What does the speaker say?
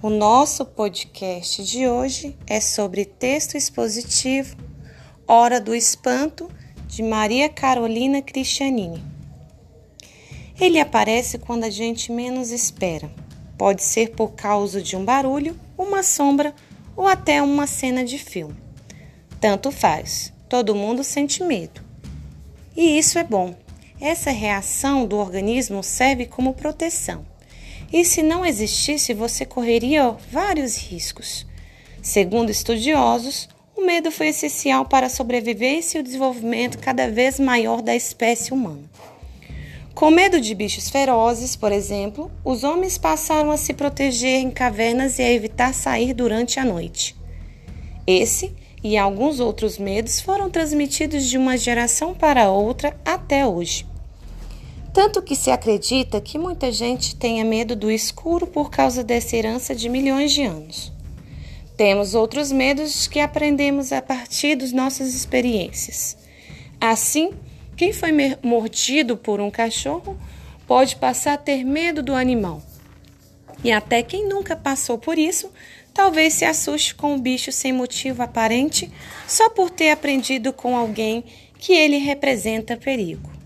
O nosso podcast de hoje é sobre texto expositivo Hora do Espanto, de Maria Carolina Cristianini. Ele aparece quando a gente menos espera. Pode ser por causa de um barulho, uma sombra ou até uma cena de filme. Tanto faz, todo mundo sente medo. E isso é bom. Essa reação do organismo serve como proteção e se não existisse, você correria vários riscos. Segundo estudiosos, o medo foi essencial para a sobrevivência e o desenvolvimento cada vez maior da espécie humana. Com medo de bichos ferozes, por exemplo, os homens passaram a se proteger em cavernas e a evitar sair durante a noite. Esse e alguns outros medos foram transmitidos de uma geração para outra até hoje. Tanto que se acredita que muita gente tenha medo do escuro por causa dessa herança de milhões de anos. Temos outros medos que aprendemos a partir das nossas experiências. Assim, quem foi mordido por um cachorro pode passar a ter medo do animal. E até quem nunca passou por isso, talvez se assuste com um bicho sem motivo aparente, só por ter aprendido com alguém que ele representa perigo.